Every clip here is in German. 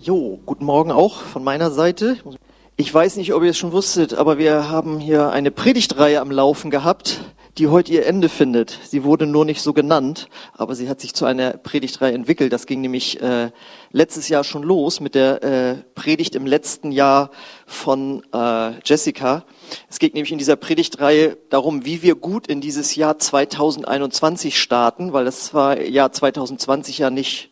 Jo, guten Morgen auch von meiner Seite. Ich weiß nicht, ob ihr es schon wusstet, aber wir haben hier eine Predigtreihe am Laufen gehabt, die heute ihr Ende findet. Sie wurde nur nicht so genannt, aber sie hat sich zu einer Predigtreihe entwickelt. Das ging nämlich äh, letztes Jahr schon los mit der äh, Predigt im letzten Jahr von äh, Jessica. Es geht nämlich in dieser Predigtreihe darum, wie wir gut in dieses Jahr 2021 starten, weil das war Jahr 2020 ja nicht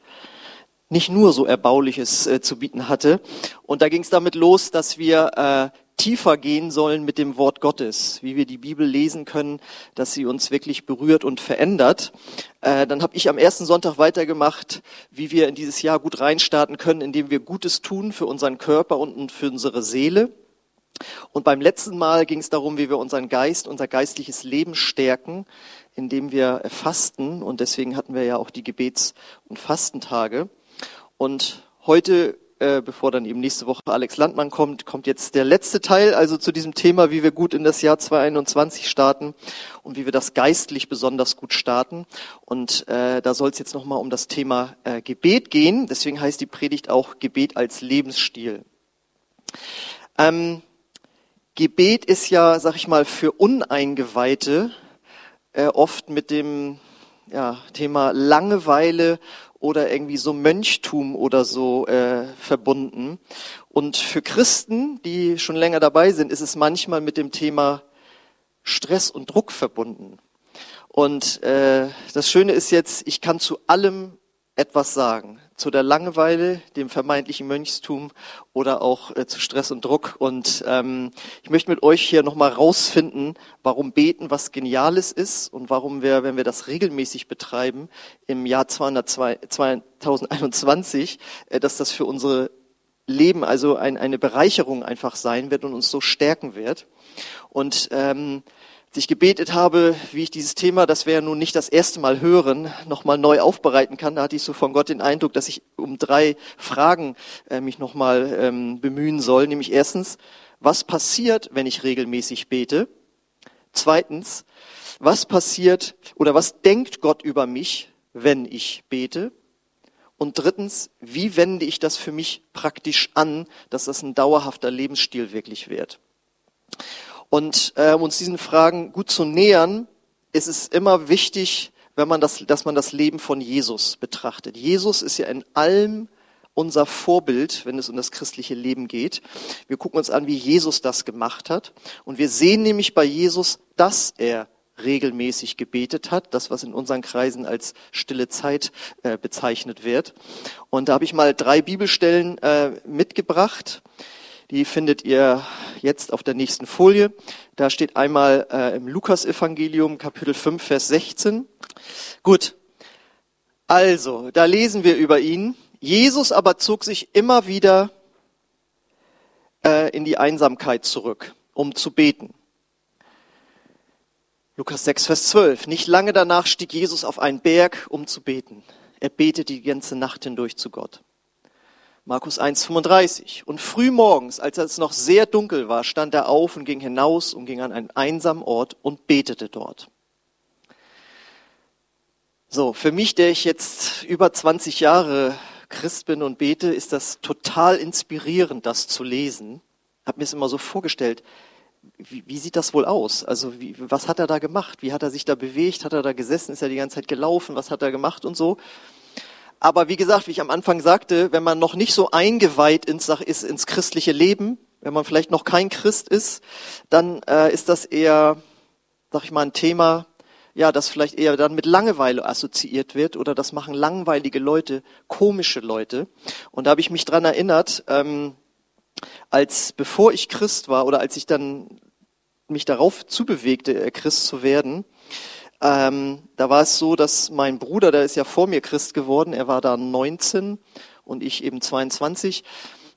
nicht nur so Erbauliches äh, zu bieten hatte. Und da ging es damit los, dass wir äh, tiefer gehen sollen mit dem Wort Gottes, wie wir die Bibel lesen können, dass sie uns wirklich berührt und verändert. Äh, dann habe ich am ersten Sonntag weitergemacht, wie wir in dieses Jahr gut reinstarten können, indem wir Gutes tun für unseren Körper und für unsere Seele. Und beim letzten Mal ging es darum, wie wir unseren Geist, unser geistliches Leben stärken, indem wir fasten. Und deswegen hatten wir ja auch die Gebets- und Fastentage. Und heute, äh, bevor dann eben nächste Woche Alex Landmann kommt, kommt jetzt der letzte Teil, also zu diesem Thema, wie wir gut in das Jahr 2021 starten und wie wir das geistlich besonders gut starten. Und äh, da soll es jetzt nochmal um das Thema äh, Gebet gehen. Deswegen heißt die Predigt auch Gebet als Lebensstil. Ähm, Gebet ist ja, sag ich mal, für Uneingeweihte äh, oft mit dem ja, Thema Langeweile oder irgendwie so Mönchtum oder so äh, verbunden. Und für Christen, die schon länger dabei sind, ist es manchmal mit dem Thema Stress und Druck verbunden. Und äh, das Schöne ist jetzt, ich kann zu allem etwas sagen zu der Langeweile, dem vermeintlichen Mönchstum oder auch äh, zu Stress und Druck. Und ähm, ich möchte mit euch hier nochmal rausfinden, warum Beten was Geniales ist und warum wir, wenn wir das regelmäßig betreiben, im Jahr 202, 2021, äh, dass das für unsere Leben also ein, eine Bereicherung einfach sein wird und uns so stärken wird. Und ähm, ich gebetet habe, wie ich dieses Thema, das wir ja nun nicht das erste Mal hören, nochmal neu aufbereiten kann, da hatte ich so von Gott den Eindruck, dass ich um drei Fragen äh, mich nochmal ähm, bemühen soll. Nämlich erstens, was passiert, wenn ich regelmäßig bete? Zweitens, was passiert oder was denkt Gott über mich, wenn ich bete? Und drittens, wie wende ich das für mich praktisch an, dass das ein dauerhafter Lebensstil wirklich wird? Und äh, um uns diesen Fragen gut zu nähern, ist es immer wichtig, wenn man das, dass man das Leben von Jesus betrachtet. Jesus ist ja in allem unser Vorbild, wenn es um das christliche Leben geht. Wir gucken uns an, wie Jesus das gemacht hat. Und wir sehen nämlich bei Jesus, dass er regelmäßig gebetet hat, das was in unseren Kreisen als stille Zeit äh, bezeichnet wird. Und da habe ich mal drei Bibelstellen äh, mitgebracht. Die findet ihr jetzt auf der nächsten Folie. Da steht einmal äh, im Lukas-Evangelium, Kapitel 5, Vers 16. Gut. Also, da lesen wir über ihn. Jesus aber zog sich immer wieder äh, in die Einsamkeit zurück, um zu beten. Lukas 6, Vers 12. Nicht lange danach stieg Jesus auf einen Berg, um zu beten. Er betete die ganze Nacht hindurch zu Gott. Markus 1,35. Und früh morgens, als es noch sehr dunkel war, stand er auf und ging hinaus und ging an einen einsamen Ort und betete dort. So, für mich, der ich jetzt über 20 Jahre Christ bin und bete, ist das total inspirierend, das zu lesen. Hab mir es immer so vorgestellt. Wie, wie sieht das wohl aus? Also, wie, was hat er da gemacht? Wie hat er sich da bewegt? Hat er da gesessen? Ist er die ganze Zeit gelaufen? Was hat er gemacht und so? Aber wie gesagt, wie ich am Anfang sagte, wenn man noch nicht so eingeweiht ins, ist ins christliche Leben, wenn man vielleicht noch kein Christ ist, dann äh, ist das eher, sag ich mal, ein Thema, ja, das vielleicht eher dann mit Langeweile assoziiert wird oder das machen langweilige Leute, komische Leute. Und da habe ich mich dran erinnert, ähm, als bevor ich Christ war oder als ich dann mich darauf zubewegte, äh, Christ zu werden, ähm, da war es so, dass mein Bruder, der ist ja vor mir Christ geworden, er war da 19 und ich eben 22.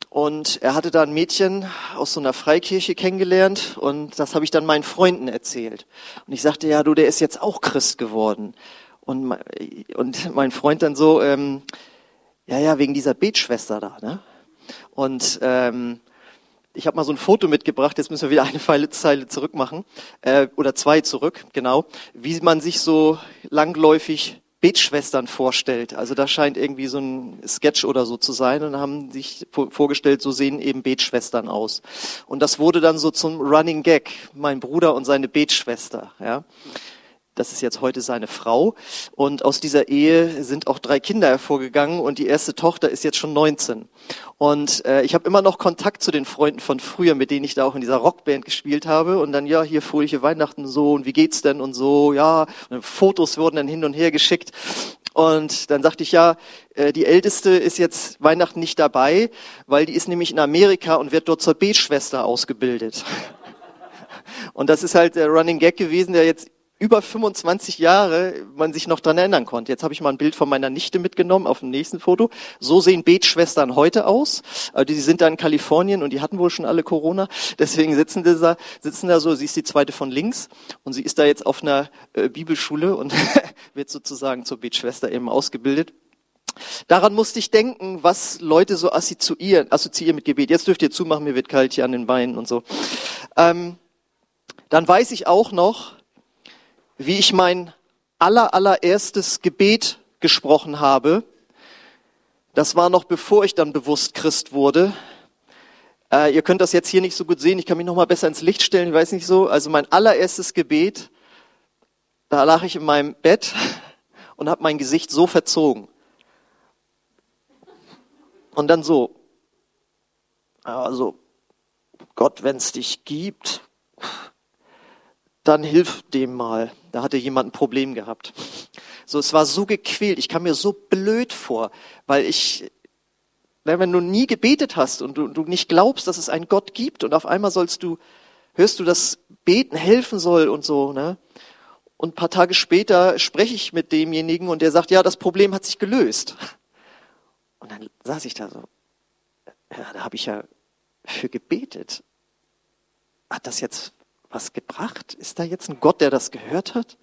Und er hatte da ein Mädchen aus so einer Freikirche kennengelernt und das habe ich dann meinen Freunden erzählt. Und ich sagte, ja, du, der ist jetzt auch Christ geworden. Und, und mein Freund dann so, ähm, ja, ja, wegen dieser Betschwester da. Ne? Und ähm, ich habe mal so ein Foto mitgebracht, jetzt müssen wir wieder eine Zeile zurück machen, äh, oder zwei zurück, genau, wie man sich so langläufig Betschwestern vorstellt. Also da scheint irgendwie so ein Sketch oder so zu sein und haben sich vorgestellt, so sehen eben Betschwestern aus. Und das wurde dann so zum Running Gag, mein Bruder und seine Betschwester, ja. Das ist jetzt heute seine Frau. Und aus dieser Ehe sind auch drei Kinder hervorgegangen und die erste Tochter ist jetzt schon 19. Und äh, ich habe immer noch Kontakt zu den Freunden von früher, mit denen ich da auch in dieser Rockband gespielt habe. Und dann, ja, hier fröhliche Weihnachten so und wie geht's denn und so, ja. Und Fotos wurden dann hin und her geschickt. Und dann sagte ich, ja, äh, die Älteste ist jetzt Weihnachten nicht dabei, weil die ist nämlich in Amerika und wird dort zur Betschwester ausgebildet. Und das ist halt der Running Gag gewesen, der jetzt über 25 Jahre man sich noch dran erinnern konnte. Jetzt habe ich mal ein Bild von meiner Nichte mitgenommen auf dem nächsten Foto. So sehen Betschwestern heute aus. Äh, die sind da in Kalifornien und die hatten wohl schon alle Corona. Deswegen sitzen die da, sitzen da so. Sie ist die zweite von links und sie ist da jetzt auf einer äh, Bibelschule und wird sozusagen zur Betschwester eben ausgebildet. Daran musste ich denken, was Leute so assoziieren, assoziieren mit Gebet. Jetzt dürft ihr zumachen, mir wird kalt hier an den Beinen und so. Ähm, dann weiß ich auch noch, wie ich mein aller, allererstes Gebet gesprochen habe. Das war noch bevor ich dann bewusst Christ wurde. Äh, ihr könnt das jetzt hier nicht so gut sehen. Ich kann mich noch mal besser ins Licht stellen. Ich weiß nicht so. Also mein allererstes Gebet, da lag ich in meinem Bett und habe mein Gesicht so verzogen. Und dann so. Also Gott, wenn es dich gibt, dann hilf dem mal. Da hatte jemand ein Problem gehabt. So, es war so gequält. Ich kam mir so blöd vor, weil ich, wenn du nie gebetet hast und du, du nicht glaubst, dass es einen Gott gibt und auf einmal sollst du, hörst du, dass Beten helfen soll und so, ne? Und ein paar Tage später spreche ich mit demjenigen und der sagt, ja, das Problem hat sich gelöst. Und dann saß ich da so, ja, da habe ich ja für gebetet. Hat das jetzt was gebracht? Ist da jetzt ein Gott, der das gehört hat?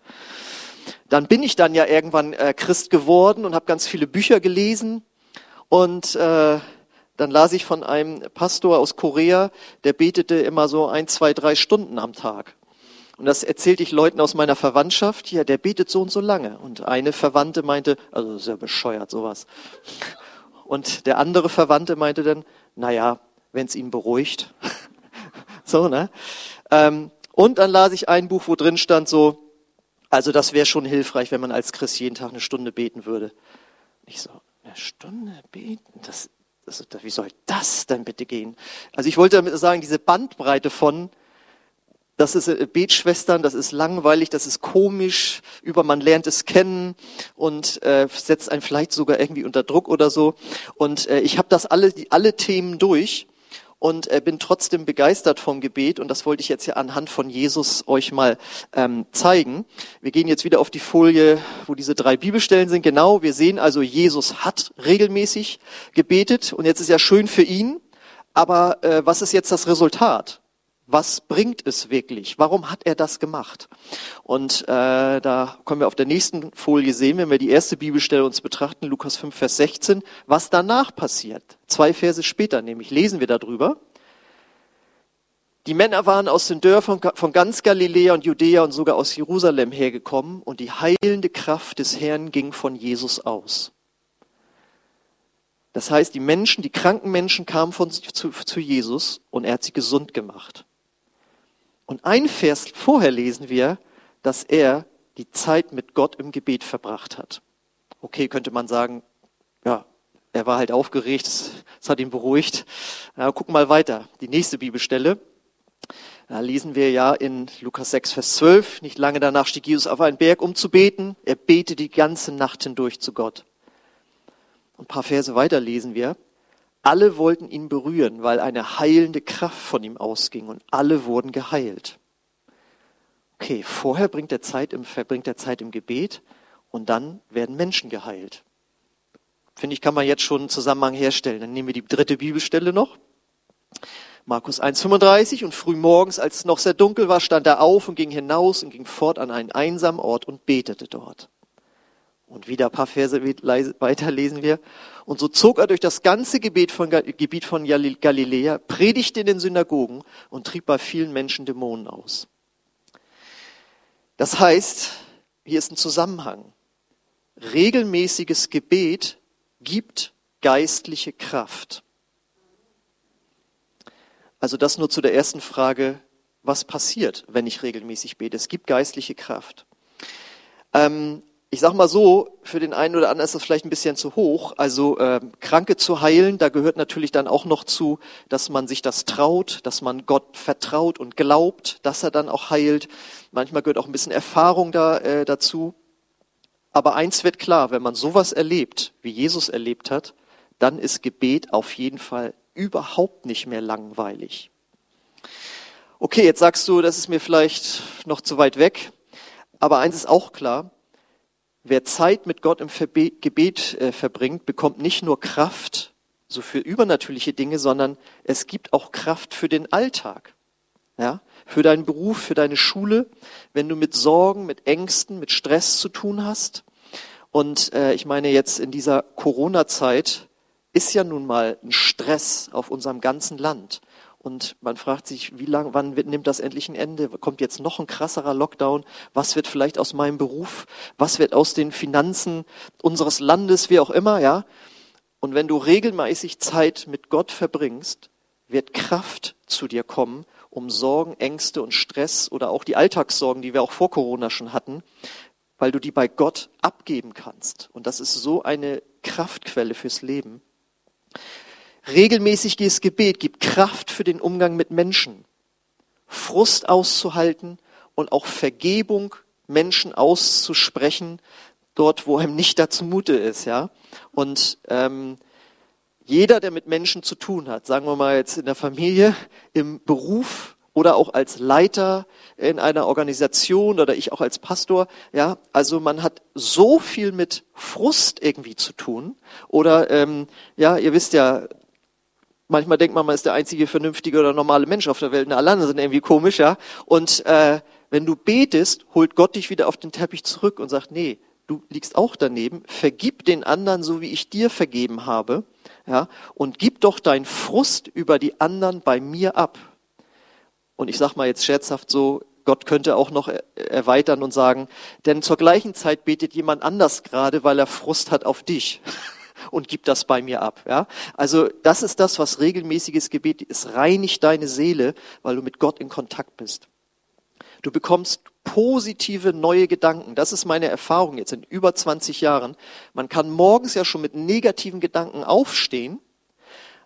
Dann bin ich dann ja irgendwann äh, Christ geworden und habe ganz viele Bücher gelesen und äh, dann las ich von einem Pastor aus Korea, der betete immer so ein, zwei, drei Stunden am Tag. Und das erzählte ich Leuten aus meiner Verwandtschaft, ja, der betet so und so lange. Und eine Verwandte meinte, also sehr bescheuert sowas. Und der andere Verwandte meinte dann, na ja, wenn es ihn beruhigt. so, ne? Ähm, und dann las ich ein Buch, wo drin stand so, also das wäre schon hilfreich, wenn man als Christ jeden Tag eine Stunde beten würde. Ich so, eine Stunde beten? Das, das, wie soll das denn bitte gehen? Also ich wollte damit sagen, diese Bandbreite von, das ist äh, Betschwestern, das ist langweilig, das ist komisch, über man lernt es kennen und äh, setzt einen vielleicht sogar irgendwie unter Druck oder so. Und äh, ich habe das alle, die, alle Themen durch und äh, bin trotzdem begeistert vom Gebet und das wollte ich jetzt hier anhand von Jesus euch mal ähm, zeigen. Wir gehen jetzt wieder auf die Folie, wo diese drei Bibelstellen sind. Genau, wir sehen also, Jesus hat regelmäßig gebetet und jetzt ist ja schön für ihn, aber äh, was ist jetzt das Resultat? Was bringt es wirklich? Warum hat er das gemacht? Und äh, da können wir auf der nächsten Folie sehen, wenn wir die erste Bibelstelle uns betrachten, Lukas 5, Vers 16, was danach passiert. Zwei Verse später nämlich lesen wir darüber. Die Männer waren aus den Dörfern von ganz Galiläa und Judäa und sogar aus Jerusalem hergekommen und die heilende Kraft des Herrn ging von Jesus aus. Das heißt, die Menschen, die kranken Menschen kamen von, zu, zu Jesus und er hat sie gesund gemacht. Und ein Vers vorher lesen wir, dass er die Zeit mit Gott im Gebet verbracht hat. Okay, könnte man sagen, ja, er war halt aufgeregt, es hat ihn beruhigt. Ja, gucken mal weiter. Die nächste Bibelstelle. Da lesen wir ja in Lukas 6, Vers 12. Nicht lange danach stieg Jesus auf einen Berg, um zu beten. Er betete die ganze Nacht hindurch zu Gott. Ein paar Verse weiter lesen wir. Alle wollten ihn berühren, weil eine heilende Kraft von ihm ausging und alle wurden geheilt. Okay, vorher bringt er Zeit im, verbringt er Zeit im Gebet und dann werden Menschen geheilt. Finde ich, kann man jetzt schon einen Zusammenhang herstellen. Dann nehmen wir die dritte Bibelstelle noch. Markus 1,35 und früh morgens, als es noch sehr dunkel war, stand er auf und ging hinaus und ging fort an einen einsamen Ort und betete dort. Und wieder ein paar Verse weiter lesen wir. Und so zog er durch das ganze Gebiet von, Gebiet von Galiläa, predigte in den Synagogen und trieb bei vielen Menschen Dämonen aus. Das heißt, hier ist ein Zusammenhang. regelmäßiges Gebet gibt geistliche Kraft. Also das nur zu der ersten Frage, was passiert, wenn ich regelmäßig bete? Es gibt geistliche Kraft. Ähm, ich sag mal so, für den einen oder anderen ist das vielleicht ein bisschen zu hoch. Also äh, Kranke zu heilen, da gehört natürlich dann auch noch zu, dass man sich das traut, dass man Gott vertraut und glaubt, dass er dann auch heilt. Manchmal gehört auch ein bisschen Erfahrung da, äh, dazu. Aber eins wird klar, wenn man sowas erlebt, wie Jesus erlebt hat, dann ist Gebet auf jeden Fall überhaupt nicht mehr langweilig. Okay, jetzt sagst du, das ist mir vielleicht noch zu weit weg. Aber eins ist auch klar, wer Zeit mit Gott im Gebet äh, verbringt, bekommt nicht nur Kraft so für übernatürliche Dinge, sondern es gibt auch Kraft für den Alltag. Ja, für deinen Beruf, für deine Schule, wenn du mit Sorgen, mit Ängsten, mit Stress zu tun hast. Und äh, ich meine jetzt in dieser Corona-Zeit ist ja nun mal ein Stress auf unserem ganzen Land. Und man fragt sich, wie lang, wann wird, nimmt das endlich ein Ende? Kommt jetzt noch ein krasserer Lockdown? Was wird vielleicht aus meinem Beruf? Was wird aus den Finanzen unseres Landes, wie auch immer, ja? Und wenn du regelmäßig Zeit mit Gott verbringst, wird Kraft zu dir kommen, um Sorgen, Ängste und Stress oder auch die Alltagssorgen, die wir auch vor Corona schon hatten, weil du die bei Gott abgeben kannst. Und das ist so eine Kraftquelle fürs Leben. Regelmäßiges Gebet gibt Kraft für den Umgang mit Menschen, Frust auszuhalten und auch Vergebung Menschen auszusprechen, dort, wo einem nicht dazu Mute ist, ja. Und ähm, jeder, der mit Menschen zu tun hat, sagen wir mal jetzt in der Familie, im Beruf oder auch als Leiter in einer Organisation oder ich auch als Pastor, ja, also man hat so viel mit Frust irgendwie zu tun oder ähm, ja, ihr wisst ja, Manchmal denkt man, man ist der einzige vernünftige oder normale Mensch auf der Welt und alle anderen sind irgendwie komisch, ja. Und äh, wenn du betest, holt Gott dich wieder auf den Teppich zurück und sagt, nee, du liegst auch daneben, vergib den anderen so, wie ich dir vergeben habe, ja, und gib doch dein Frust über die anderen bei mir ab. Und ich sag mal jetzt scherzhaft so, Gott könnte auch noch erweitern und sagen, denn zur gleichen Zeit betet jemand anders gerade, weil er Frust hat auf dich. und gib das bei mir ab. Ja? Also das ist das, was regelmäßiges Gebet ist. Reinigt deine Seele, weil du mit Gott in Kontakt bist. Du bekommst positive neue Gedanken. Das ist meine Erfahrung jetzt in über 20 Jahren. Man kann morgens ja schon mit negativen Gedanken aufstehen,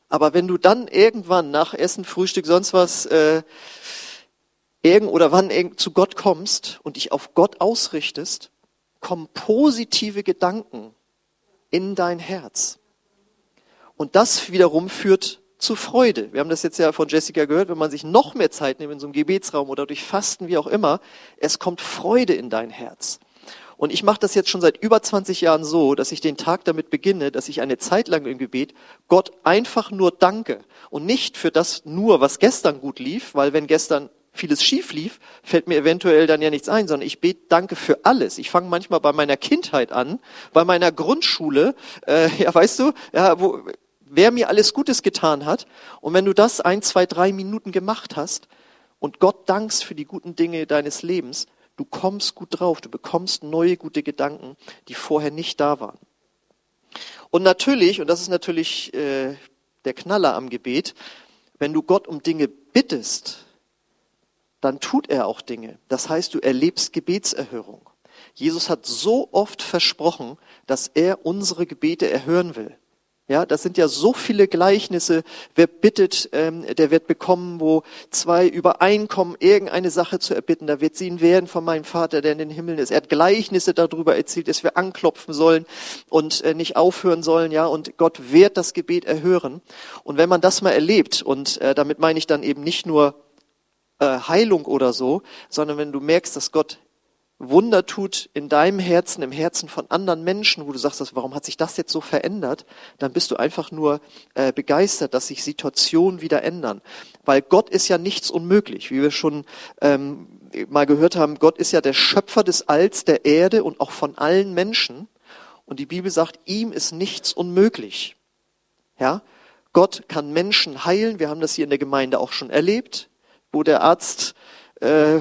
aber wenn du dann irgendwann nach Essen, Frühstück, sonst was, äh, irgend oder wann irgend zu Gott kommst und dich auf Gott ausrichtest, kommen positive Gedanken in dein Herz. Und das wiederum führt zu Freude. Wir haben das jetzt ja von Jessica gehört, wenn man sich noch mehr Zeit nimmt in so einem Gebetsraum oder durch Fasten, wie auch immer, es kommt Freude in dein Herz. Und ich mache das jetzt schon seit über 20 Jahren so, dass ich den Tag damit beginne, dass ich eine Zeit lang im Gebet Gott einfach nur danke. Und nicht für das nur, was gestern gut lief, weil wenn gestern vieles schief lief, fällt mir eventuell dann ja nichts ein, sondern ich bete Danke für alles. Ich fange manchmal bei meiner Kindheit an, bei meiner Grundschule, äh, ja weißt du, ja, wo, wer mir alles Gutes getan hat. Und wenn du das ein, zwei, drei Minuten gemacht hast und Gott dankst für die guten Dinge deines Lebens, du kommst gut drauf, du bekommst neue gute Gedanken, die vorher nicht da waren. Und natürlich, und das ist natürlich äh, der Knaller am Gebet, wenn du Gott um Dinge bittest, dann tut er auch Dinge. Das heißt, du erlebst Gebetserhörung. Jesus hat so oft versprochen, dass er unsere Gebete erhören will. Ja, das sind ja so viele Gleichnisse. Wer bittet, ähm, der wird bekommen, wo zwei übereinkommen, irgendeine Sache zu erbitten. Da wird sie ihn werden von meinem Vater, der in den Himmeln ist. Er hat Gleichnisse darüber erzählt, dass wir anklopfen sollen und äh, nicht aufhören sollen. Ja, und Gott wird das Gebet erhören. Und wenn man das mal erlebt, und äh, damit meine ich dann eben nicht nur äh, Heilung oder so, sondern wenn du merkst, dass Gott Wunder tut in deinem Herzen, im Herzen von anderen Menschen, wo du sagst, warum hat sich das jetzt so verändert, dann bist du einfach nur äh, begeistert, dass sich Situationen wieder ändern. Weil Gott ist ja nichts unmöglich, wie wir schon ähm, mal gehört haben. Gott ist ja der Schöpfer des Alls, der Erde und auch von allen Menschen. Und die Bibel sagt, ihm ist nichts unmöglich. Ja, Gott kann Menschen heilen. Wir haben das hier in der Gemeinde auch schon erlebt wo der Arzt äh,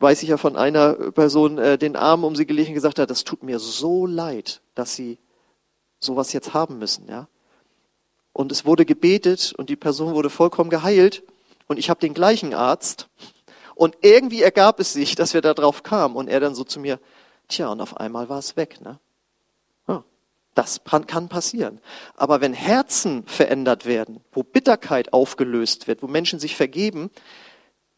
weiß ich ja von einer Person, äh, den Arm um sie gelegt und gesagt hat, das tut mir so leid, dass sie sowas jetzt haben müssen, ja. Und es wurde gebetet und die Person wurde vollkommen geheilt und ich habe den gleichen Arzt und irgendwie ergab es sich, dass wir da drauf kamen und er dann so zu mir, tja, und auf einmal war es weg, ne? Das kann passieren. Aber wenn Herzen verändert werden, wo Bitterkeit aufgelöst wird, wo Menschen sich vergeben,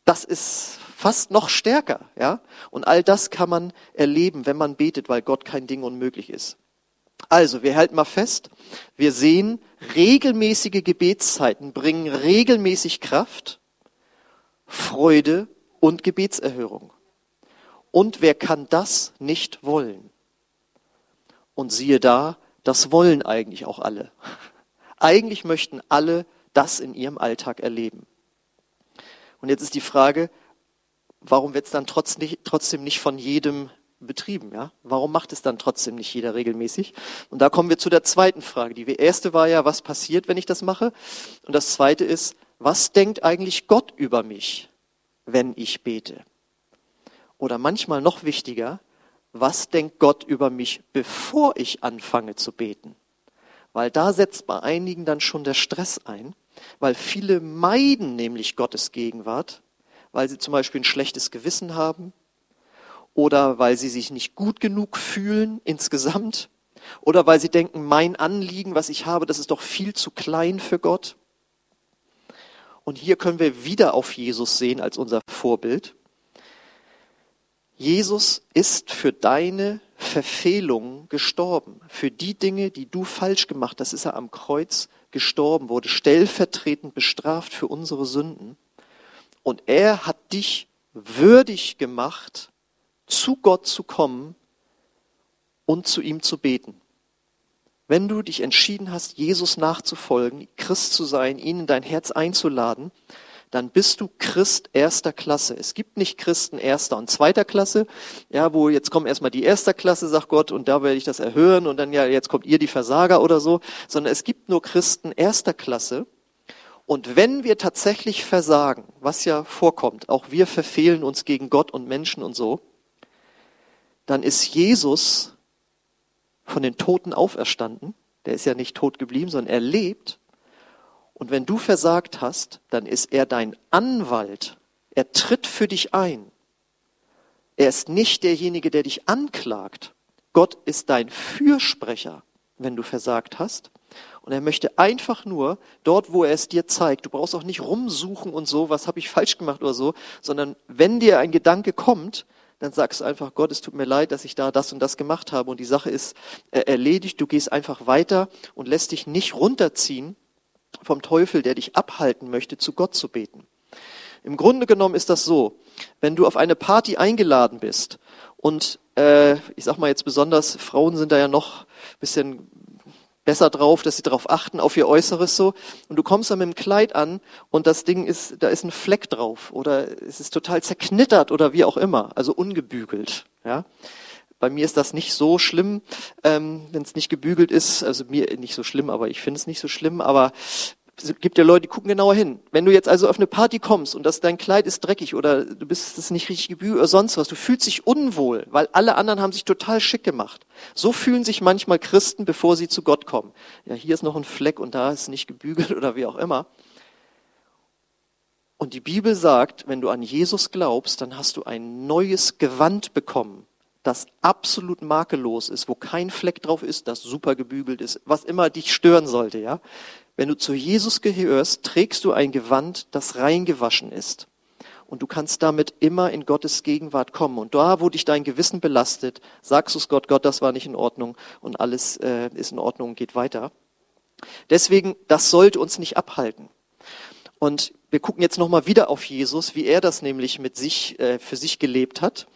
das ist fast noch stärker, ja? Und all das kann man erleben, wenn man betet, weil Gott kein Ding unmöglich ist. Also, wir halten mal fest, wir sehen, regelmäßige Gebetszeiten bringen regelmäßig Kraft, Freude und Gebetserhörung. Und wer kann das nicht wollen? Und siehe da, das wollen eigentlich auch alle. Eigentlich möchten alle das in ihrem Alltag erleben. Und jetzt ist die Frage, warum wird es dann trotzdem nicht von jedem betrieben? Ja? Warum macht es dann trotzdem nicht jeder regelmäßig? Und da kommen wir zu der zweiten Frage. Die erste war ja, was passiert, wenn ich das mache? Und das zweite ist, was denkt eigentlich Gott über mich, wenn ich bete? Oder manchmal noch wichtiger, was denkt Gott über mich, bevor ich anfange zu beten? Weil da setzt bei einigen dann schon der Stress ein, weil viele meiden nämlich Gottes Gegenwart, weil sie zum Beispiel ein schlechtes Gewissen haben oder weil sie sich nicht gut genug fühlen insgesamt oder weil sie denken, mein Anliegen, was ich habe, das ist doch viel zu klein für Gott. Und hier können wir wieder auf Jesus sehen als unser Vorbild. Jesus ist für deine Verfehlungen gestorben. Für die Dinge, die du falsch gemacht hast, ist er am Kreuz gestorben, wurde stellvertretend bestraft für unsere Sünden. Und er hat dich würdig gemacht, zu Gott zu kommen und zu ihm zu beten. Wenn du dich entschieden hast, Jesus nachzufolgen, Christ zu sein, ihn in dein Herz einzuladen, dann bist du Christ erster Klasse. Es gibt nicht Christen erster und zweiter Klasse, ja, wo jetzt kommt erstmal die erster Klasse, sagt Gott, und da werde ich das erhören und dann ja, jetzt kommt ihr die Versager oder so, sondern es gibt nur Christen erster Klasse. Und wenn wir tatsächlich versagen, was ja vorkommt, auch wir verfehlen uns gegen Gott und Menschen und so, dann ist Jesus von den Toten auferstanden. Der ist ja nicht tot geblieben, sondern er lebt und wenn du versagt hast, dann ist er dein Anwalt. Er tritt für dich ein. Er ist nicht derjenige, der dich anklagt. Gott ist dein Fürsprecher, wenn du versagt hast. Und er möchte einfach nur dort, wo er es dir zeigt, du brauchst auch nicht rumsuchen und so, was habe ich falsch gemacht oder so, sondern wenn dir ein Gedanke kommt, dann sagst du einfach, Gott, es tut mir leid, dass ich da das und das gemacht habe und die Sache ist äh, erledigt. Du gehst einfach weiter und lässt dich nicht runterziehen vom Teufel, der dich abhalten möchte, zu Gott zu beten. Im Grunde genommen ist das so, wenn du auf eine Party eingeladen bist und äh, ich sag mal jetzt besonders, Frauen sind da ja noch bisschen besser drauf, dass sie darauf achten, auf ihr Äußeres so. Und du kommst dann mit dem Kleid an und das Ding ist, da ist ein Fleck drauf oder es ist total zerknittert oder wie auch immer, also ungebügelt. Ja, bei mir ist das nicht so schlimm, ähm, wenn es nicht gebügelt ist. Also mir nicht so schlimm, aber ich finde es nicht so schlimm. Aber es gibt ja Leute, die gucken genauer hin. Wenn du jetzt also auf eine Party kommst und das, dein Kleid ist dreckig oder du bist das nicht richtig gebügelt oder sonst was, du fühlst dich unwohl, weil alle anderen haben sich total schick gemacht. So fühlen sich manchmal Christen, bevor sie zu Gott kommen. Ja, hier ist noch ein Fleck und da ist nicht gebügelt oder wie auch immer. Und die Bibel sagt, wenn du an Jesus glaubst, dann hast du ein neues Gewand bekommen das absolut makellos ist, wo kein Fleck drauf ist, das super gebügelt ist, was immer dich stören sollte, ja. Wenn du zu Jesus gehörst, trägst du ein Gewand, das reingewaschen ist. Und du kannst damit immer in Gottes Gegenwart kommen. Und da, wo dich dein Gewissen belastet, sagst du es Gott, Gott, das war nicht in Ordnung und alles äh, ist in Ordnung und geht weiter. Deswegen, das sollte uns nicht abhalten. Und wir gucken jetzt nochmal wieder auf Jesus, wie er das nämlich mit sich, äh, für sich gelebt hat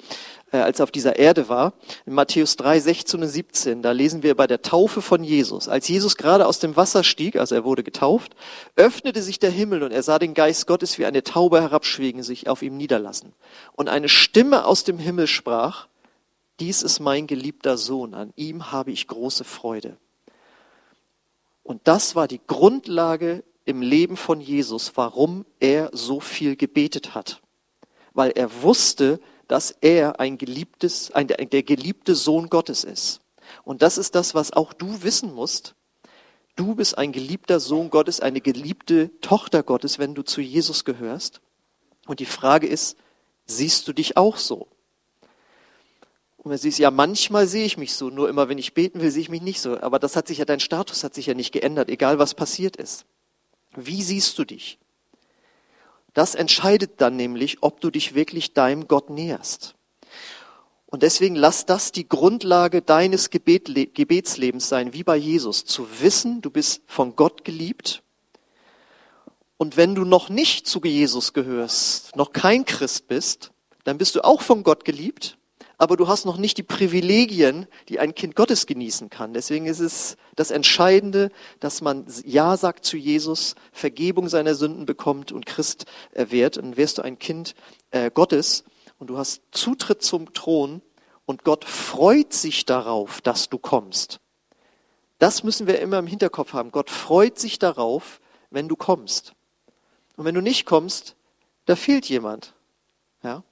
äh, als er auf dieser Erde war. In Matthäus 3, 16 und 17, da lesen wir bei der Taufe von Jesus. Als Jesus gerade aus dem Wasser stieg, also er wurde getauft, öffnete sich der Himmel und er sah den Geist Gottes wie eine Taube herabschwingen, sich auf ihm niederlassen. Und eine Stimme aus dem Himmel sprach, dies ist mein geliebter Sohn, an ihm habe ich große Freude. Und das war die Grundlage im Leben von Jesus, warum er so viel gebetet hat. Weil er wusste, dass er ein geliebtes, ein, der geliebte Sohn Gottes ist. Und das ist das, was auch du wissen musst. Du bist ein geliebter Sohn Gottes, eine geliebte Tochter Gottes, wenn du zu Jesus gehörst. Und die Frage ist, siehst du dich auch so? Und man sieht, ja, manchmal sehe ich mich so, nur immer wenn ich beten will, sehe ich mich nicht so. Aber das hat sich ja, dein Status hat sich ja nicht geändert, egal was passiert ist. Wie siehst du dich? Das entscheidet dann nämlich, ob du dich wirklich deinem Gott näherst. Und deswegen lass das die Grundlage deines Gebet, Gebetslebens sein, wie bei Jesus, zu wissen, du bist von Gott geliebt. Und wenn du noch nicht zu Jesus gehörst, noch kein Christ bist, dann bist du auch von Gott geliebt aber du hast noch nicht die Privilegien, die ein Kind Gottes genießen kann. Deswegen ist es das Entscheidende, dass man Ja sagt zu Jesus, Vergebung seiner Sünden bekommt und Christ wird. Und wirst du ein Kind äh, Gottes und du hast Zutritt zum Thron und Gott freut sich darauf, dass du kommst. Das müssen wir immer im Hinterkopf haben. Gott freut sich darauf, wenn du kommst. Und wenn du nicht kommst, da fehlt jemand. Ja?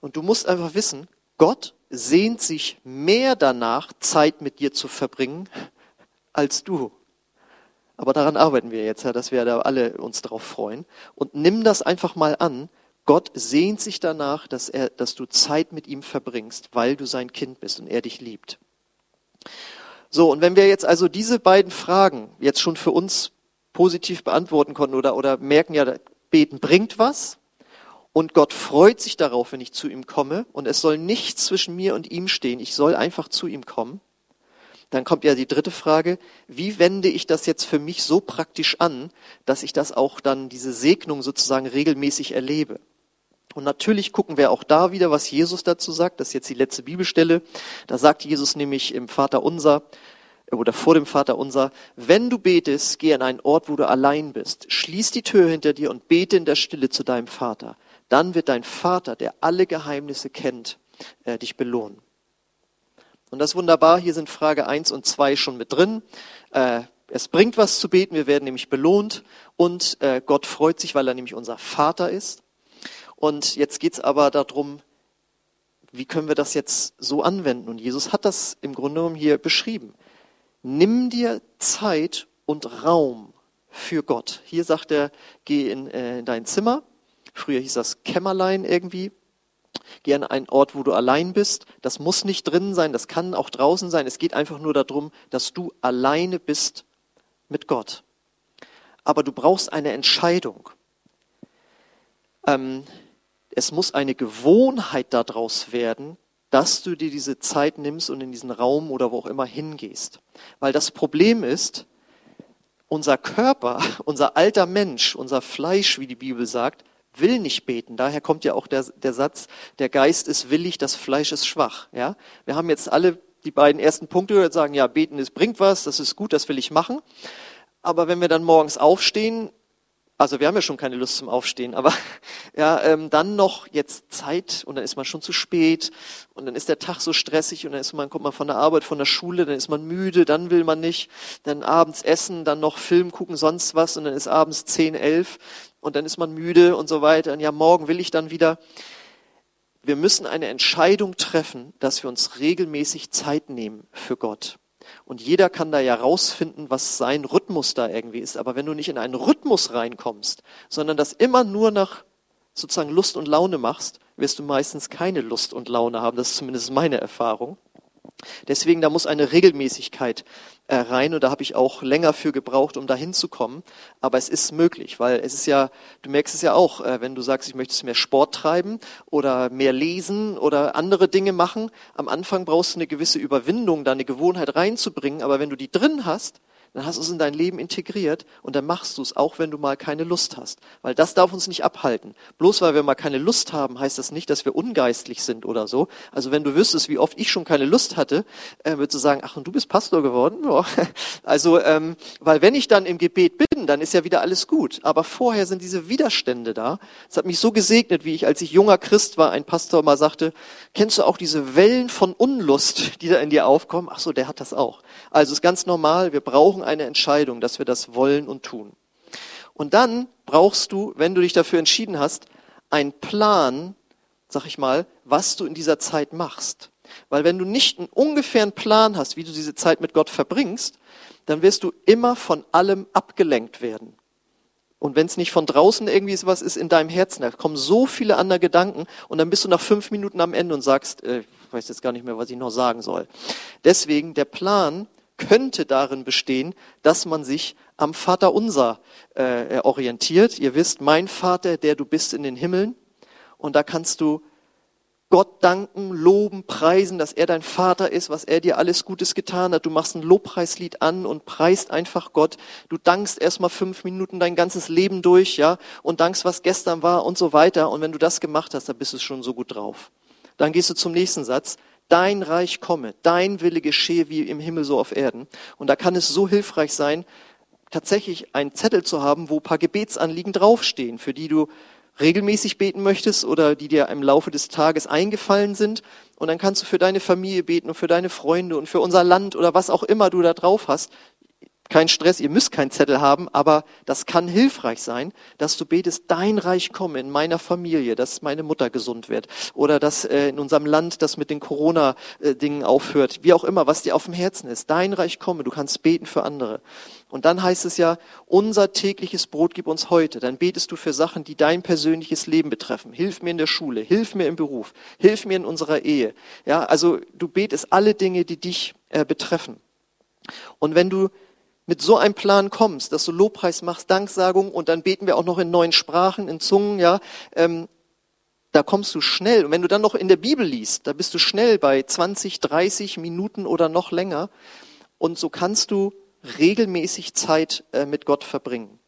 Und du musst einfach wissen, Gott sehnt sich mehr danach, Zeit mit dir zu verbringen, als du. Aber daran arbeiten wir jetzt, dass wir da alle uns drauf freuen. Und nimm das einfach mal an. Gott sehnt sich danach, dass, er, dass du Zeit mit ihm verbringst, weil du sein Kind bist und er dich liebt. So, und wenn wir jetzt also diese beiden Fragen jetzt schon für uns positiv beantworten konnten oder, oder merken ja, beten bringt was, und Gott freut sich darauf, wenn ich zu ihm komme. Und es soll nichts zwischen mir und ihm stehen. Ich soll einfach zu ihm kommen. Dann kommt ja die dritte Frage, wie wende ich das jetzt für mich so praktisch an, dass ich das auch dann, diese Segnung sozusagen regelmäßig erlebe? Und natürlich gucken wir auch da wieder, was Jesus dazu sagt. Das ist jetzt die letzte Bibelstelle. Da sagt Jesus nämlich im Vater unser, oder vor dem Vater unser, wenn du betest, geh an einen Ort, wo du allein bist. Schließ die Tür hinter dir und bete in der Stille zu deinem Vater dann wird dein Vater, der alle Geheimnisse kennt, äh, dich belohnen. Und das ist wunderbar, hier sind Frage 1 und 2 schon mit drin. Äh, es bringt was zu beten, wir werden nämlich belohnt und äh, Gott freut sich, weil er nämlich unser Vater ist. Und jetzt geht's aber darum, wie können wir das jetzt so anwenden? Und Jesus hat das im Grunde genommen hier beschrieben. Nimm dir Zeit und Raum für Gott. Hier sagt er, geh in, äh, in dein Zimmer Früher hieß das Kämmerlein irgendwie. Geh an einen Ort, wo du allein bist. Das muss nicht drinnen sein, das kann auch draußen sein. Es geht einfach nur darum, dass du alleine bist mit Gott. Aber du brauchst eine Entscheidung. Ähm, es muss eine Gewohnheit daraus werden, dass du dir diese Zeit nimmst und in diesen Raum oder wo auch immer hingehst. Weil das Problem ist, unser Körper, unser alter Mensch, unser Fleisch, wie die Bibel sagt, will nicht beten. Daher kommt ja auch der, der Satz, der Geist ist willig, das Fleisch ist schwach. Ja? Wir haben jetzt alle die beiden ersten Punkte gehört, sagen, ja, beten ist, bringt was, das ist gut, das will ich machen. Aber wenn wir dann morgens aufstehen, also wir haben ja schon keine Lust zum Aufstehen, aber ja, ähm, dann noch jetzt Zeit und dann ist man schon zu spät und dann ist der Tag so stressig und dann ist man, kommt man von der Arbeit, von der Schule, dann ist man müde, dann will man nicht, dann abends essen, dann noch Film gucken, sonst was und dann ist abends zehn, elf und dann ist man müde und so weiter. Und ja, morgen will ich dann wieder. Wir müssen eine Entscheidung treffen, dass wir uns regelmäßig Zeit nehmen für Gott. Und jeder kann da ja rausfinden, was sein Rhythmus da irgendwie ist. Aber wenn du nicht in einen Rhythmus reinkommst, sondern das immer nur nach sozusagen Lust und Laune machst, wirst du meistens keine Lust und Laune haben. Das ist zumindest meine Erfahrung. Deswegen, da muss eine Regelmäßigkeit äh, rein und da habe ich auch länger für gebraucht, um da hinzukommen. Aber es ist möglich, weil es ist ja, du merkst es ja auch, äh, wenn du sagst, ich möchte mehr Sport treiben oder mehr lesen oder andere Dinge machen. Am Anfang brauchst du eine gewisse Überwindung, da eine Gewohnheit reinzubringen. Aber wenn du die drin hast, dann hast du es in dein Leben integriert und dann machst du es, auch wenn du mal keine Lust hast. Weil das darf uns nicht abhalten. Bloß weil wir mal keine Lust haben, heißt das nicht, dass wir ungeistlich sind oder so. Also wenn du wüsstest, wie oft ich schon keine Lust hatte, äh, würdest du sagen, ach, und du bist Pastor geworden? Ja. Also, ähm, weil wenn ich dann im Gebet bin, dann ist ja wieder alles gut. Aber vorher sind diese Widerstände da. Es hat mich so gesegnet, wie ich, als ich junger Christ war, ein Pastor mal sagte, kennst du auch diese Wellen von Unlust, die da in dir aufkommen? Ach so, der hat das auch. Also ist ganz normal, wir brauchen eine Entscheidung, dass wir das wollen und tun. Und dann brauchst du, wenn du dich dafür entschieden hast, einen Plan, sag ich mal, was du in dieser Zeit machst. Weil wenn du nicht einen ungefähren Plan hast, wie du diese Zeit mit Gott verbringst, dann wirst du immer von allem abgelenkt werden. Und wenn es nicht von draußen irgendwie was ist in deinem Herzen, da kommen so viele andere Gedanken und dann bist du nach fünf Minuten am Ende und sagst, äh, ich weiß jetzt gar nicht mehr, was ich noch sagen soll. Deswegen, der Plan könnte darin bestehen, dass man sich am Vater unser äh, orientiert. Ihr wisst, mein Vater, der du bist in den Himmeln. Und da kannst du Gott danken, loben, preisen, dass er dein Vater ist, was er dir alles Gutes getan hat. Du machst ein Lobpreislied an und preist einfach Gott. Du dankst erstmal fünf Minuten dein ganzes Leben durch, ja, und dankst, was gestern war und so weiter. Und wenn du das gemacht hast, dann bist du schon so gut drauf. Dann gehst du zum nächsten Satz. Dein Reich komme, dein Wille geschehe wie im Himmel so auf Erden. Und da kann es so hilfreich sein, tatsächlich einen Zettel zu haben, wo paar Gebetsanliegen draufstehen, für die du regelmäßig beten möchtest oder die dir im Laufe des Tages eingefallen sind. Und dann kannst du für deine Familie beten und für deine Freunde und für unser Land oder was auch immer du da drauf hast kein Stress, ihr müsst keinen Zettel haben, aber das kann hilfreich sein, dass du betest, dein Reich komme in meiner Familie, dass meine Mutter gesund wird oder dass äh, in unserem Land das mit den Corona-Dingen aufhört, wie auch immer, was dir auf dem Herzen ist. Dein Reich komme, du kannst beten für andere. Und dann heißt es ja, unser tägliches Brot gib uns heute. Dann betest du für Sachen, die dein persönliches Leben betreffen. Hilf mir in der Schule, hilf mir im Beruf, hilf mir in unserer Ehe. Ja, also du betest alle Dinge, die dich äh, betreffen. Und wenn du mit so einem Plan kommst, dass du Lobpreis machst, Danksagung und dann beten wir auch noch in neuen Sprachen, in Zungen, ja, ähm, da kommst du schnell. Und wenn du dann noch in der Bibel liest, da bist du schnell bei 20, 30 Minuten oder noch länger. Und so kannst du regelmäßig Zeit äh, mit Gott verbringen.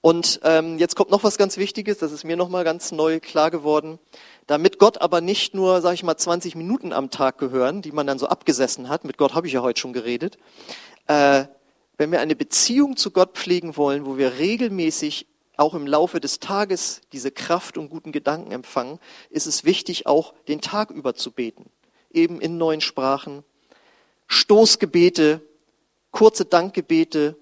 Und ähm, jetzt kommt noch was ganz Wichtiges, das ist mir nochmal ganz neu klar geworden. Damit Gott aber nicht nur, sag ich mal, 20 Minuten am Tag gehören, die man dann so abgesessen hat, mit Gott habe ich ja heute schon geredet, äh, wenn wir eine Beziehung zu Gott pflegen wollen, wo wir regelmäßig auch im Laufe des Tages diese Kraft und guten Gedanken empfangen, ist es wichtig, auch den Tag über zu beten. Eben in neuen Sprachen. Stoßgebete, kurze Dankgebete.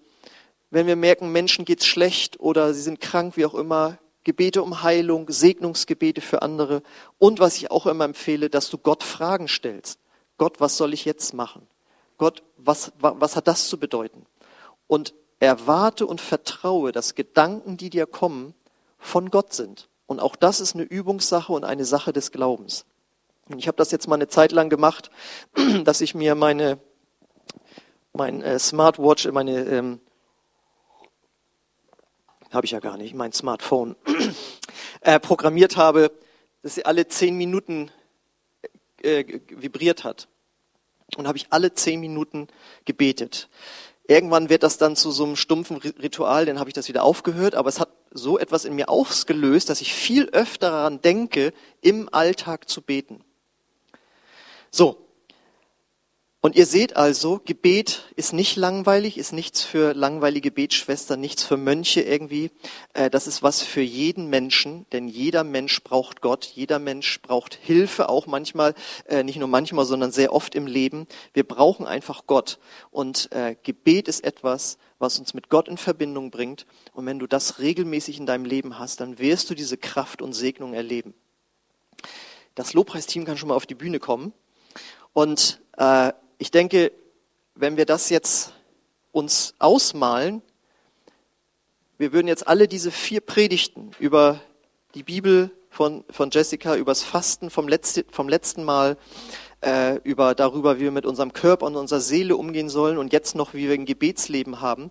Wenn wir merken, Menschen geht's schlecht oder sie sind krank, wie auch immer, Gebete um Heilung, Segnungsgebete für andere. Und was ich auch immer empfehle, dass du Gott Fragen stellst. Gott, was soll ich jetzt machen? Gott, was, was hat das zu bedeuten? Und erwarte und vertraue, dass Gedanken, die dir kommen, von Gott sind. Und auch das ist eine Übungssache und eine Sache des Glaubens. Und ich habe das jetzt mal eine Zeit lang gemacht, dass ich mir meine mein äh, Smartwatch, meine ähm, habe ich ja gar nicht, mein Smartphone äh, programmiert habe, dass sie alle zehn Minuten äh, vibriert hat und habe ich alle zehn Minuten gebetet. Irgendwann wird das dann zu so einem stumpfen Ritual, dann habe ich das wieder aufgehört, aber es hat so etwas in mir ausgelöst, dass ich viel öfter daran denke, im Alltag zu beten. So, und ihr seht also, Gebet ist nicht langweilig, ist nichts für langweilige Betschwestern, nichts für Mönche irgendwie. Äh, das ist was für jeden Menschen, denn jeder Mensch braucht Gott, jeder Mensch braucht Hilfe, auch manchmal, äh, nicht nur manchmal, sondern sehr oft im Leben. Wir brauchen einfach Gott. Und äh, Gebet ist etwas, was uns mit Gott in Verbindung bringt. Und wenn du das regelmäßig in deinem Leben hast, dann wirst du diese Kraft und Segnung erleben. Das Lobpreisteam kann schon mal auf die Bühne kommen. Und äh, ich denke, wenn wir das jetzt uns ausmalen, wir würden jetzt alle diese vier Predigten über die Bibel von, von Jessica, übers Fasten vom, letzte, vom letzten Mal, äh, über darüber, wie wir mit unserem Körper und unserer Seele umgehen sollen und jetzt noch, wie wir ein Gebetsleben haben,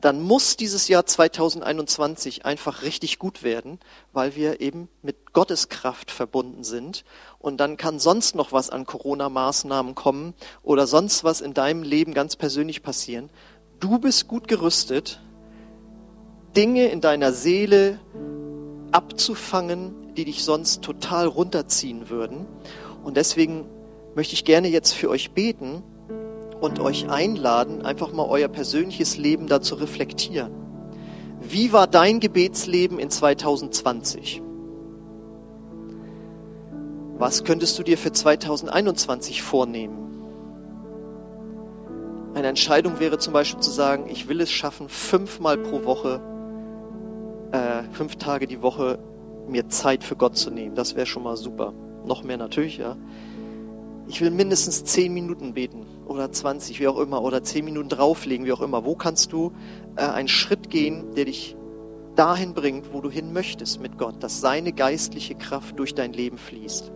dann muss dieses Jahr 2021 einfach richtig gut werden, weil wir eben mit Gottes Kraft verbunden sind. Und dann kann sonst noch was an Corona-Maßnahmen kommen oder sonst was in deinem Leben ganz persönlich passieren. Du bist gut gerüstet, Dinge in deiner Seele abzufangen, die dich sonst total runterziehen würden. Und deswegen möchte ich gerne jetzt für euch beten und euch einladen, einfach mal euer persönliches Leben da zu reflektieren. Wie war dein Gebetsleben in 2020? Was könntest du dir für 2021 vornehmen? Eine Entscheidung wäre zum Beispiel zu sagen, ich will es schaffen, fünfmal pro Woche, äh, fünf Tage die Woche mir Zeit für Gott zu nehmen. Das wäre schon mal super. Noch mehr natürlich, ja. Ich will mindestens zehn Minuten beten oder 20, wie auch immer, oder zehn Minuten drauflegen, wie auch immer. Wo kannst du äh, einen Schritt gehen, der dich dahin bringt, wo du hin möchtest mit Gott, dass seine geistliche Kraft durch dein Leben fließt?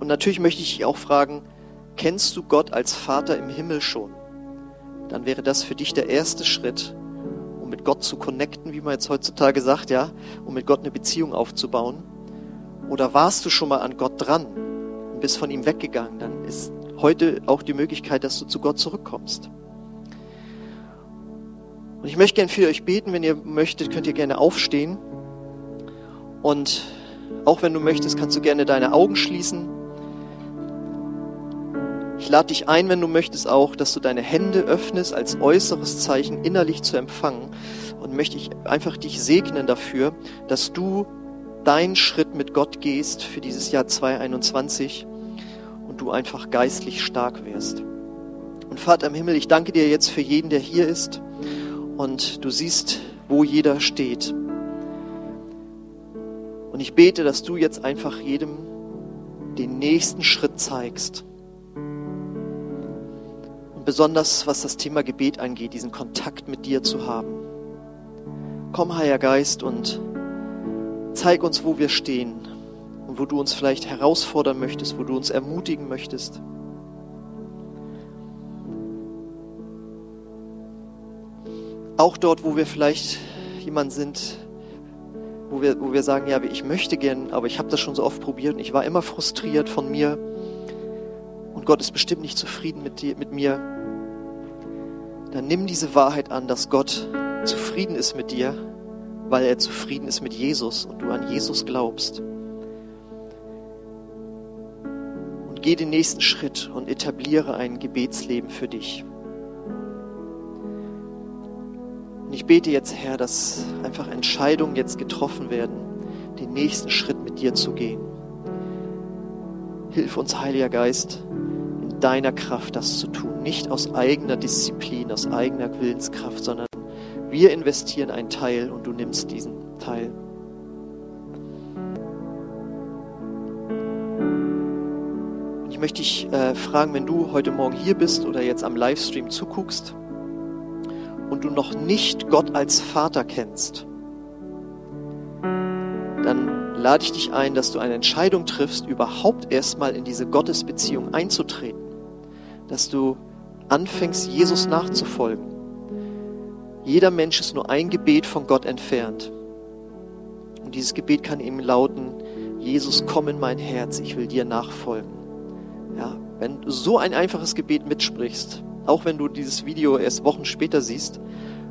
Und natürlich möchte ich dich auch fragen, kennst du Gott als Vater im Himmel schon? Dann wäre das für dich der erste Schritt, um mit Gott zu connecten, wie man jetzt heutzutage sagt, ja, um mit Gott eine Beziehung aufzubauen. Oder warst du schon mal an Gott dran und bist von ihm weggegangen? Dann ist heute auch die Möglichkeit, dass du zu Gott zurückkommst. Und ich möchte gerne für euch beten. Wenn ihr möchtet, könnt ihr gerne aufstehen. Und auch wenn du möchtest, kannst du gerne deine Augen schließen. Ich lade dich ein, wenn du möchtest, auch, dass du deine Hände öffnest als äußeres Zeichen innerlich zu empfangen. Und möchte ich einfach dich segnen dafür, dass du deinen Schritt mit Gott gehst für dieses Jahr 2021 und du einfach geistlich stark wirst. Und Vater im Himmel, ich danke dir jetzt für jeden, der hier ist und du siehst, wo jeder steht. Und ich bete, dass du jetzt einfach jedem den nächsten Schritt zeigst besonders was das Thema Gebet angeht, diesen Kontakt mit dir zu haben. Komm, Heiliger Geist, und zeig uns, wo wir stehen und wo du uns vielleicht herausfordern möchtest, wo du uns ermutigen möchtest. Auch dort, wo wir vielleicht jemand sind, wo wir, wo wir sagen, ja, ich möchte gern, aber ich habe das schon so oft probiert und ich war immer frustriert von mir und Gott ist bestimmt nicht zufrieden mit, dir, mit mir dann nimm diese Wahrheit an, dass Gott zufrieden ist mit dir, weil er zufrieden ist mit Jesus und du an Jesus glaubst. Und geh den nächsten Schritt und etabliere ein Gebetsleben für dich. Und ich bete jetzt, Herr, dass einfach Entscheidungen jetzt getroffen werden, den nächsten Schritt mit dir zu gehen. Hilf uns, Heiliger Geist, deiner Kraft, das zu tun. Nicht aus eigener Disziplin, aus eigener Willenskraft, sondern wir investieren einen Teil und du nimmst diesen Teil. Ich möchte dich äh, fragen, wenn du heute Morgen hier bist oder jetzt am Livestream zuguckst und du noch nicht Gott als Vater kennst, dann lade ich dich ein, dass du eine Entscheidung triffst, überhaupt erstmal in diese Gottesbeziehung einzutreten dass du anfängst, Jesus nachzufolgen. Jeder Mensch ist nur ein Gebet von Gott entfernt. Und dieses Gebet kann eben lauten, Jesus, komm in mein Herz, ich will dir nachfolgen. Ja, wenn du so ein einfaches Gebet mitsprichst, auch wenn du dieses Video erst Wochen später siehst,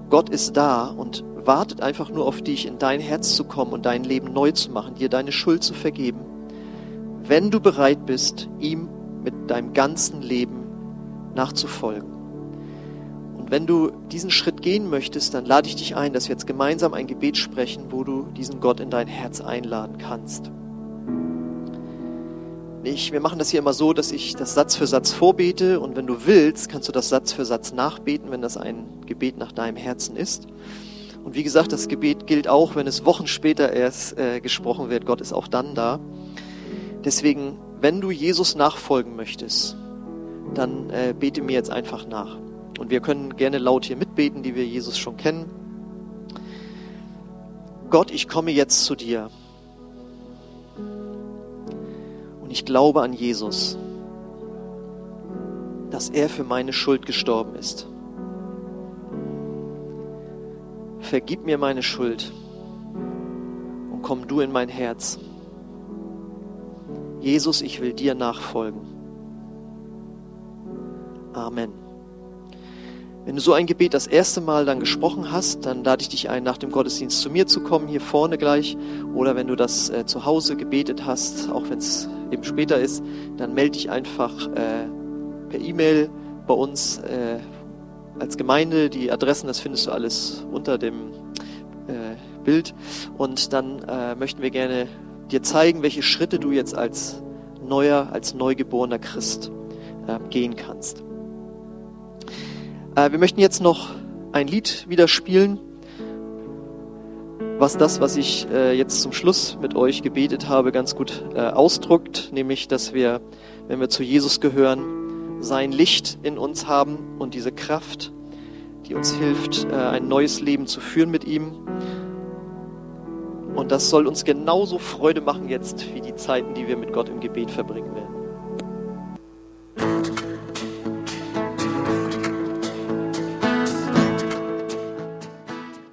Gott ist da und wartet einfach nur auf dich, in dein Herz zu kommen und dein Leben neu zu machen, dir deine Schuld zu vergeben. Wenn du bereit bist, ihm mit deinem ganzen Leben nachzufolgen. Und wenn du diesen Schritt gehen möchtest, dann lade ich dich ein, dass wir jetzt gemeinsam ein Gebet sprechen, wo du diesen Gott in dein Herz einladen kannst. Ich, wir machen das hier immer so, dass ich das Satz für Satz vorbete und wenn du willst, kannst du das Satz für Satz nachbeten, wenn das ein Gebet nach deinem Herzen ist. Und wie gesagt, das Gebet gilt auch, wenn es Wochen später erst äh, gesprochen wird. Gott ist auch dann da. Deswegen, wenn du Jesus nachfolgen möchtest, dann äh, bete mir jetzt einfach nach. Und wir können gerne laut hier mitbeten, die wir Jesus schon kennen. Gott, ich komme jetzt zu dir. Und ich glaube an Jesus, dass er für meine Schuld gestorben ist. Vergib mir meine Schuld und komm du in mein Herz. Jesus, ich will dir nachfolgen. Amen. Wenn du so ein Gebet das erste Mal dann gesprochen hast, dann lade ich dich ein, nach dem Gottesdienst zu mir zu kommen, hier vorne gleich. Oder wenn du das äh, zu Hause gebetet hast, auch wenn es eben später ist, dann melde dich einfach äh, per E-Mail bei uns äh, als Gemeinde. Die Adressen, das findest du alles unter dem äh, Bild. Und dann äh, möchten wir gerne dir zeigen, welche Schritte du jetzt als neuer, als neugeborener Christ äh, gehen kannst. Äh, wir möchten jetzt noch ein Lied wieder spielen. was das, was ich äh, jetzt zum Schluss mit euch gebetet habe, ganz gut äh, ausdrückt, nämlich, dass wir, wenn wir zu Jesus gehören, sein Licht in uns haben und diese Kraft, die uns hilft, ein neues Leben zu führen mit ihm. Und das soll uns genauso Freude machen jetzt wie die Zeiten, die wir mit Gott im Gebet verbringen werden.